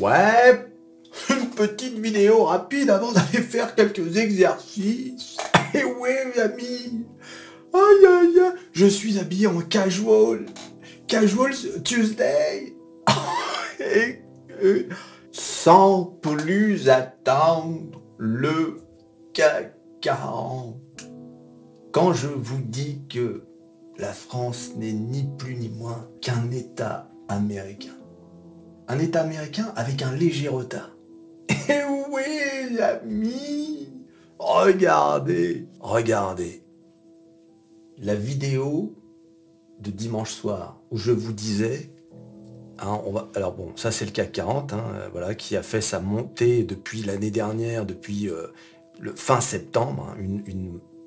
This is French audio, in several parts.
Ouais, une petite vidéo rapide avant d'aller faire quelques exercices. Et ouais, mes amis. Aïe, aïe, aïe. Je suis habillé en casual. Casual Tuesday. Sans plus attendre le CAC 40. Quand je vous dis que la France n'est ni plus ni moins qu'un État américain. Un État américain avec un léger retard. Et oui, amis, regardez, regardez. La vidéo de dimanche soir où je vous disais, hein, alors bon, ça c'est le CAC 40, hein, euh, voilà, qui a fait sa montée depuis l'année dernière, depuis euh, le fin septembre, hein, une,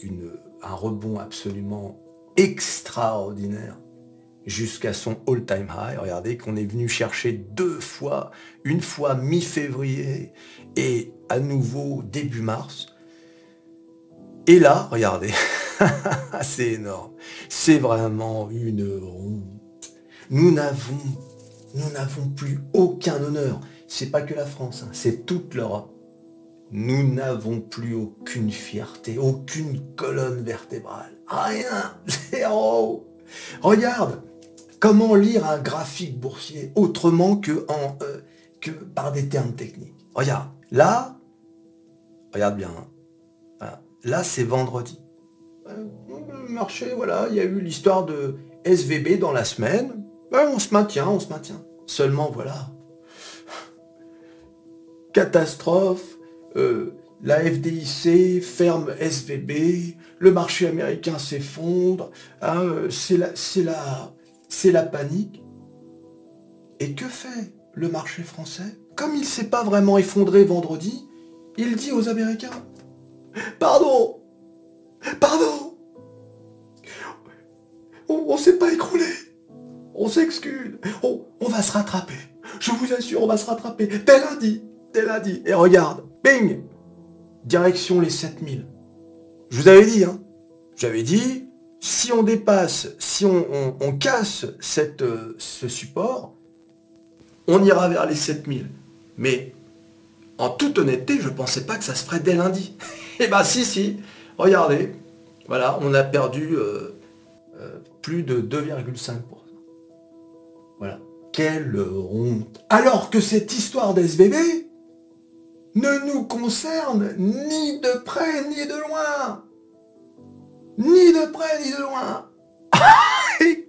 une, un rebond absolument extraordinaire jusqu'à son all-time high. Regardez qu'on est venu chercher deux fois, une fois mi-février et à nouveau début mars. Et là, regardez, c'est énorme. C'est vraiment une honte. Nous n'avons, nous n'avons plus aucun honneur. C'est pas que la France, hein, c'est toute l'Europe. Nous n'avons plus aucune fierté, aucune colonne vertébrale. Rien, zéro. Regarde, comment lire un graphique boursier autrement que, euh, par des termes techniques? Regarde, là, regarde bien, hein. là c'est vendredi. Euh, le marché, voilà, il y a eu l'histoire de SVB dans la semaine. Ben, on se maintient, on se maintient. Seulement, voilà. Catastrophe, euh, la FDIC ferme SVB, le marché américain s'effondre, hein, c'est la, la, la panique. Et que fait le marché français? Comme il ne s'est pas vraiment effondré vendredi, il dit aux Américains, pardon, pardon, on ne s'est pas écroulé, on s'excuse, on, on va se rattraper. Je vous assure, on va se rattraper. Dès lundi, dès lundi. Et regarde, bing Direction les 7000. Je vous avais dit, hein J'avais dit, si on dépasse, si on, casse euh, ce support, on ira vers les 7000. Mais en toute honnêteté, je ne pensais pas que ça se ferait dès lundi. Eh bien si, si, regardez, voilà, on a perdu euh, euh, plus de 2,5%. Voilà. Quelle honte. Alors que cette histoire d'SVB, ne nous concerne ni de près ni de loin. Ni de près ni de loin. Et.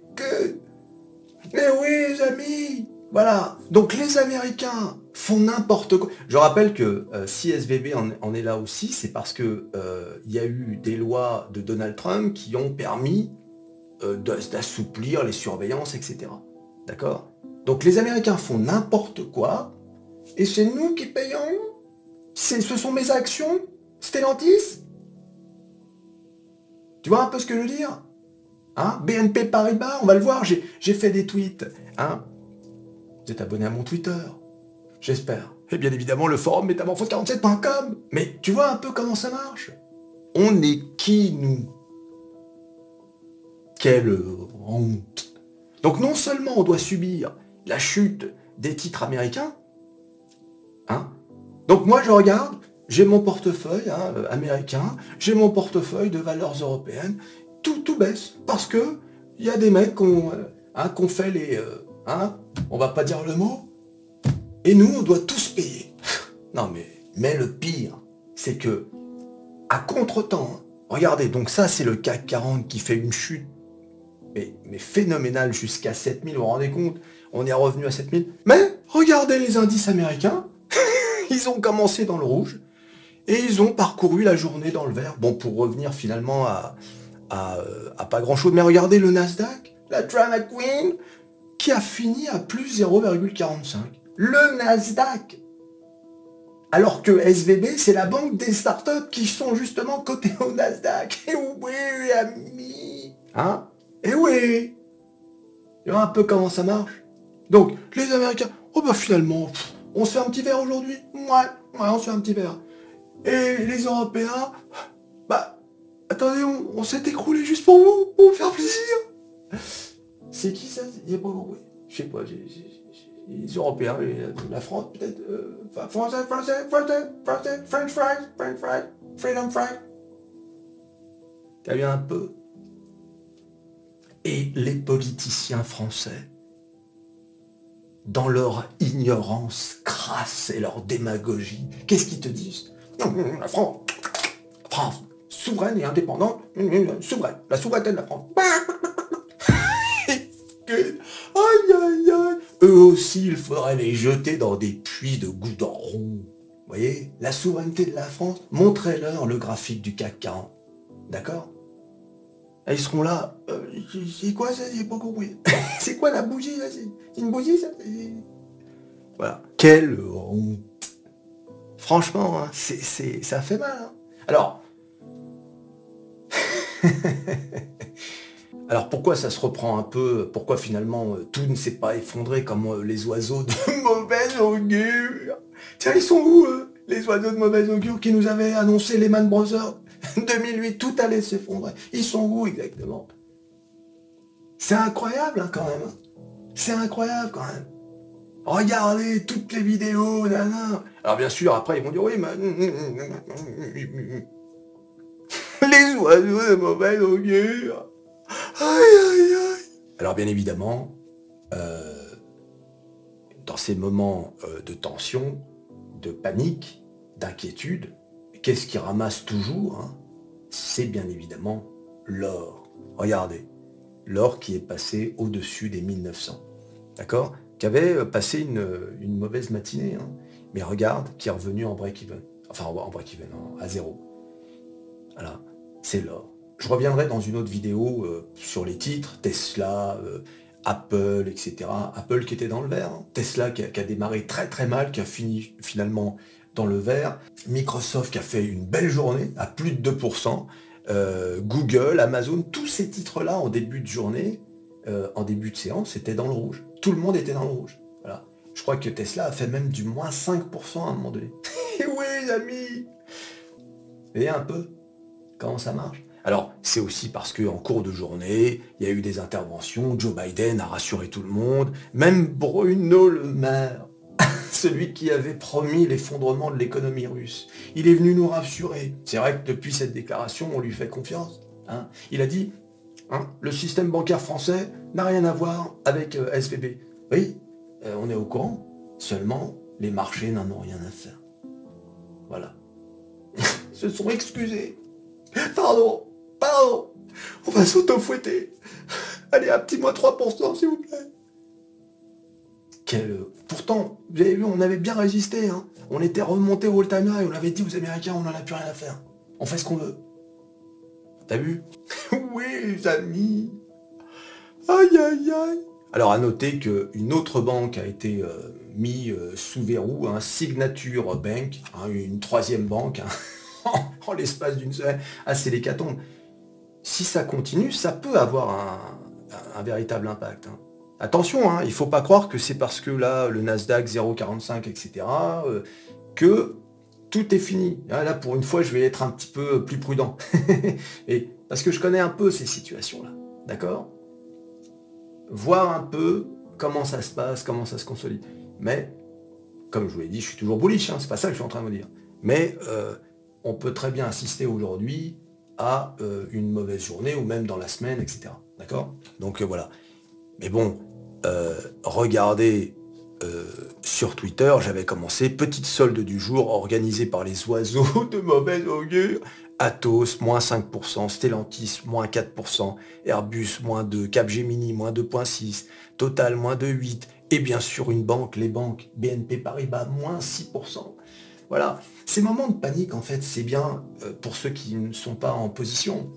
Mais oui, amis. Voilà. Donc les Américains font n'importe quoi. Je rappelle que euh, si SVB en, est là aussi, c'est parce que euh, il y a eu des lois de Donald Trump qui ont permis euh, d'assouplir les surveillances, etc. D'accord? Donc les Américains font n'importe quoi, et c'est nous qui payons ce sont mes actions Stellantis? Tu vois un peu ce que je veux dire? Hein? BNP Paribas, on va le voir, j'ai fait des tweets. Hein? Vous êtes abonné à mon Twitter. J'espère. Et bien évidemment le forum métamorphose47.com. Mais tu vois un peu comment ça marche? On est qui nous? Quelle honte! Donc non seulement on doit subir la chute des titres américains, hein, donc moi je regarde, j'ai mon portefeuille hein, euh, américain, j'ai mon portefeuille de valeurs européennes, tout, tout baisse, parce que il y a des mecs qui ont, euh, hein, fait les... Euh, hein, on va pas dire le mot, et nous on doit tous payer. non mais, mais le pire, c'est que, à contre-temps, hein, regardez, donc ça c'est le CAC 40 qui fait une chute mais, mais phénoménale jusqu'à 7000, vous vous rendez compte? On est revenu à 7000. Mais regardez les indices américains, ils ont commencé dans le rouge et ils ont parcouru la journée dans le vert. Bon, pour revenir finalement à, à, pas grand-chose. Mais regardez le Nasdaq, la drama queen, qui a fini à plus 0,45. Le Nasdaq alors que SVB, c'est la banque des startups qui sont justement cotées au Nasdaq. Et oui, amis Hein? Et oui Tu vois un peu comment ça marche Donc, les Américains, oh bah finalement, on se fait un petit verre aujourd'hui? Ouais, ouais, on se fait un petit verre. Et les Européens, bah, attendez, on, s'est écroulé juste pour vous, pour vous faire plaisir. C'est qui ça? A pas compris. Je sais pas, les Européens, la France peut-être, euh, français, français, français, français, French fries, French fries, freedom fries. T'as vu un peu Et les politiciens français, dans leur ignorance crasse et leur démagogie, qu'est-ce qu'ils te disent? La France, France, souveraine et indépendante, souveraine, la souveraineté de la France. aïe aïe aïe Eux aussi, il faudrait les jeter dans des puits de goudron. Vous voyez La souveraineté de la France, montrez-leur le graphique du CAC 40. D'accord? Ils seront là. Euh, c'est quoi ça J'ai pas compris. c'est quoi la bougie C'est une bougie ça? Voilà. Quelle honte. Franchement, hein, c'est, ça fait mal. Hein. Alors. Alors pourquoi ça se reprend un peu? Pourquoi finalement euh, tout ne s'est pas effondré comme euh, les oiseaux de mauvaise augure? Tiens, ils sont où Les oiseaux de mauvaise augure qui nous avaient annoncé les Man Brothers 2008, tout allait s'effondrer. Ils sont où exactement? C'est incroyable hein, quand même. C'est incroyable quand même. Regardez toutes les vidéos, nana. Alors bien sûr, après ils vont dire oui, mais... Les oiseaux de mauvaise augure. Aïe, aïe, aïe. Alors bien évidemment, euh, dans ces moments euh, de tension, de panique, d'inquiétude, qu'est-ce qui ramasse toujours hein C'est bien évidemment l'or. Regardez, l'or qui est passé au-dessus des 1900. D'accord Qui avait euh, passé une, mauvaise matinée. Hein. mais regarde, qui est revenu en break-even. Enfin, en break-even, à zéro. Voilà, c'est l'or. Je reviendrai dans une autre vidéo euh, sur les titres, Tesla, euh, Apple, etc. Apple qui était dans le vert, hein. Tesla qui a, démarré très très mal, qui a fini finalement dans le vert. Microsoft qui a fait une belle journée à plus de 2%. Euh, Google, Amazon, tous ces titres-là en début de journée, euh, en début de séance, étaient dans le rouge. Tout le monde était dans le rouge. Voilà. Je crois que Tesla a fait même du moins 5% à un moment donné. oui, les amis voyez un peu comment ça marche? Alors, c'est aussi parce qu'en cours de journée, il y a eu des interventions, Joe Biden a rassuré tout le monde, même Bruno Le Maire celui qui avait promis l'effondrement de l'économie russe. Il est venu nous rassurer. C'est vrai que depuis cette déclaration, on lui fait confiance. Hein. Il a dit, hein, le système bancaire français n'a rien à voir avec euh. Oui, euh, on est au courant. Seulement, les marchés n'en ont rien à faire. Voilà. Se sont excusés. Pardon, pardon. On va s'auto-fouetter. Allez, un petit moins 3%, s'il vous plaît. Pourtant, vous avez vu, on avait bien résisté. Hein. On était remonté au all-time et on avait dit aux Américains, on n'en a plus rien à faire. On fait ce qu'on veut. T'as vu? Oui, les amis. Aïe, aïe, aïe. Alors à noter qu'une autre banque a été mise euh, mis euh, sous verrou, un Signature Bank, hein, une troisième banque, hein, en l'espace d'une semaine, ah, l'hécatombe. Si ça continue, ça peut avoir un, véritable impact. Attention, hein, il ne faut pas croire que c'est parce que là, le Nasdaq 0,45, etc., euh, que tout est fini. Ah, là, pour une fois, je vais être un petit peu plus prudent. Et, parce que je connais un peu ces situations-là. D'accord? Voir un peu comment ça se passe, comment ça se consolide. Mais, comme je vous l'ai dit, je suis toujours bullish, hein, c'est pas ça que je suis en train de vous dire. Mais euh, on peut très bien assister aujourd'hui à euh, une mauvaise journée ou même dans la semaine, etc. D'accord? Donc voilà. Mais bon, euh, regardez euh, sur Twitter, j'avais commencé petite solde du jour organisée par les oiseaux de mauvaise augure. Atos, moins 5%, Stellantis, moins 4%, Airbus, moins 2, Capgemini, moins 2.6, Total, moins 2,8, et bien sûr une banque, les banques, BNP Paribas, moins 6%. Voilà, ces moments de panique, en fait, c'est bien euh, pour ceux qui ne sont pas en position.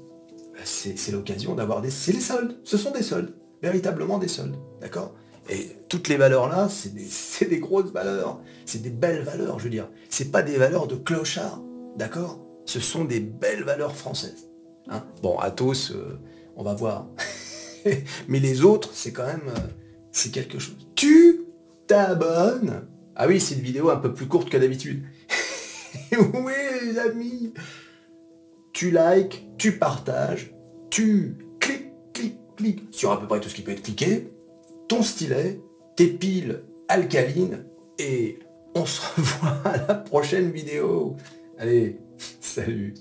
C'est l'occasion d'avoir des... C'est les soldes, ce sont des soldes véritablement des soldes. D'accord? Et toutes les valeurs là, c'est des, grosses valeurs. C'est des belles valeurs, je veux dire. C'est pas des valeurs de clochard. D'accord? Ce sont des belles valeurs françaises. Hein bon, Athos, euh, on va voir. Mais les autres, c'est quand même... Euh, c'est quelque chose. Tu t'abonnes Ah oui, c'est une vidéo un peu plus courte que d'habitude. oui, les amis Tu likes, tu partages, tu cliques clique sur à peu près tout ce qui peut être cliqué, ton stylet, t'épiles alcaline. Et on se revoit à la prochaine vidéo. Allez, salut